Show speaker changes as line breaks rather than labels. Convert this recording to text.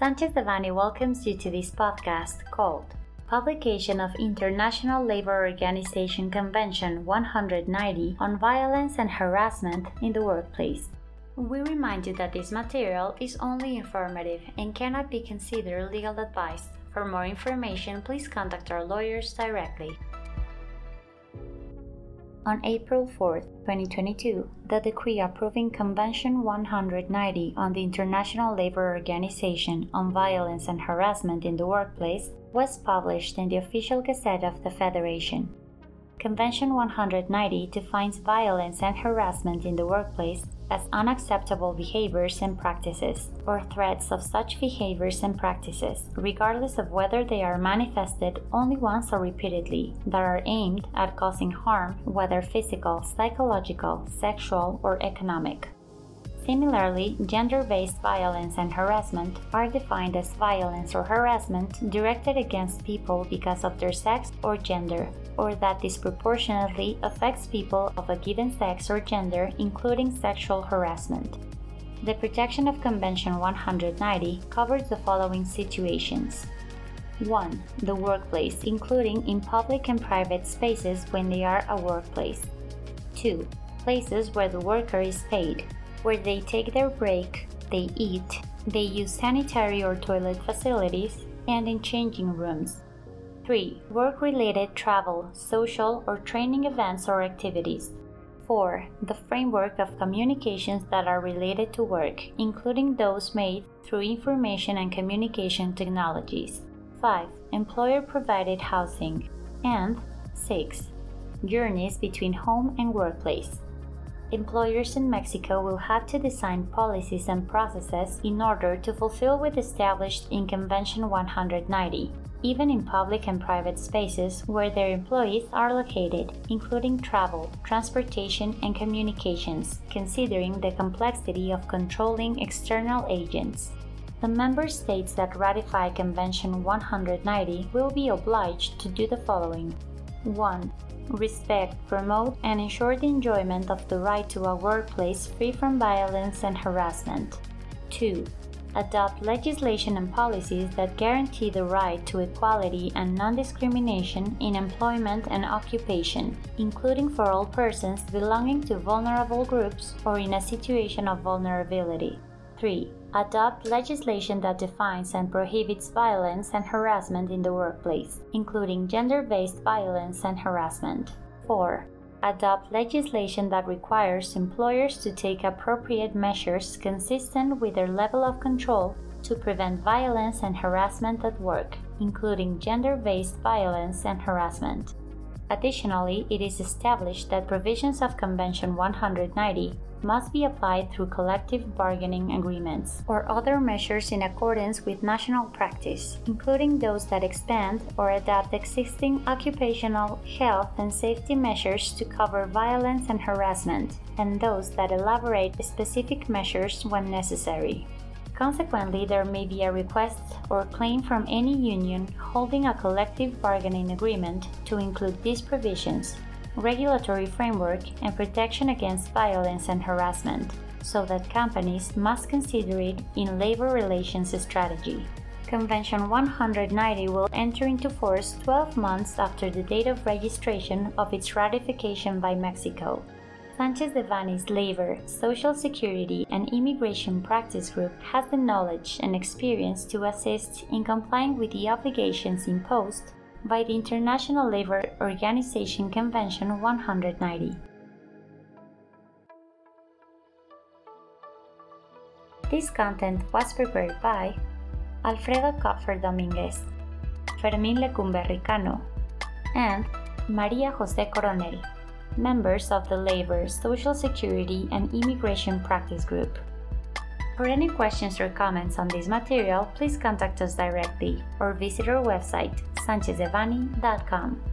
Sanchez Devanny welcomes you to this podcast called Publication of International Labor Organization Convention 190 on Violence and Harassment in the Workplace. We remind you that this material is only informative and cannot be considered legal advice. For more information, please contact our lawyers directly. On April 4, 2022, the decree approving Convention 190 on the International Labor Organization on Violence and Harassment in the Workplace was published in the official Gazette of the Federation. Convention 190 defines violence and harassment in the workplace as unacceptable behaviors and practices, or threats of such behaviors and practices, regardless of whether they are manifested only once or repeatedly, that are aimed at causing harm, whether physical, psychological, sexual, or economic. Similarly, gender based violence and harassment are defined as violence or harassment directed against people because of their sex or gender, or that disproportionately affects people of a given sex or gender, including sexual harassment. The protection of Convention 190 covers the following situations 1. The workplace, including in public and private spaces when they are a workplace. 2. Places where the worker is paid, where they take their break, they eat, they use sanitary or toilet facilities, and in changing rooms. 3. Work related travel, social or training events or activities. 4. The framework of communications that are related to work, including those made through information and communication technologies. 5. Employer provided housing. And 6. Journeys between home and workplace employers in Mexico will have to design policies and processes in order to fulfill what established in Convention 190, even in public and private spaces where their employees are located, including travel, transportation, and communications, considering the complexity of controlling external agents. The member states that ratify Convention 190 will be obliged to do the following 1 respect, promote, and ensure the enjoyment of the right to a workplace free from violence and harassment. 2. Adopt legislation and policies that guarantee the right to equality and non discrimination in employment and occupation, including for all persons belonging to vulnerable groups or in a situation of vulnerability. 3 adopt legislation that defines and prohibits violence and harassment in the workplace, including gender based violence and harassment. 4. Adopt legislation that requires employers to take appropriate measures consistent with their level of control to prevent violence and harassment at work, including gender based violence and harassment. Additionally, it is established that provisions of Convention 190 must be applied through collective bargaining agreements or other measures in accordance with national practice, including those that expand or adapt existing occupational health and safety measures to cover violence and harassment, and those that elaborate specific measures when necessary. Consequently, there may be a request or claim from any union holding a collective bargaining agreement to include these provisions regulatory framework, and protection against violence and harassment, so that companies must consider it in labor relations strategy. Convention 190 will enter into force 12 months after the date of registration of its ratification by Mexico. Sanchez Devanny's Labor, Social Security, and Immigration Practice Group has the knowledge and experience to assist in complying with the obligations imposed by the International Labour Organization Convention 190. This content was prepared by Alfredo Kupfer Dominguez, Fermín Lecumberri Cano, and Maria Jose Coronel, members of the Labor, Social Security, and Immigration Practice Group. For any questions or comments on this material, please contact us directly or visit our website sanchezdevanny.com.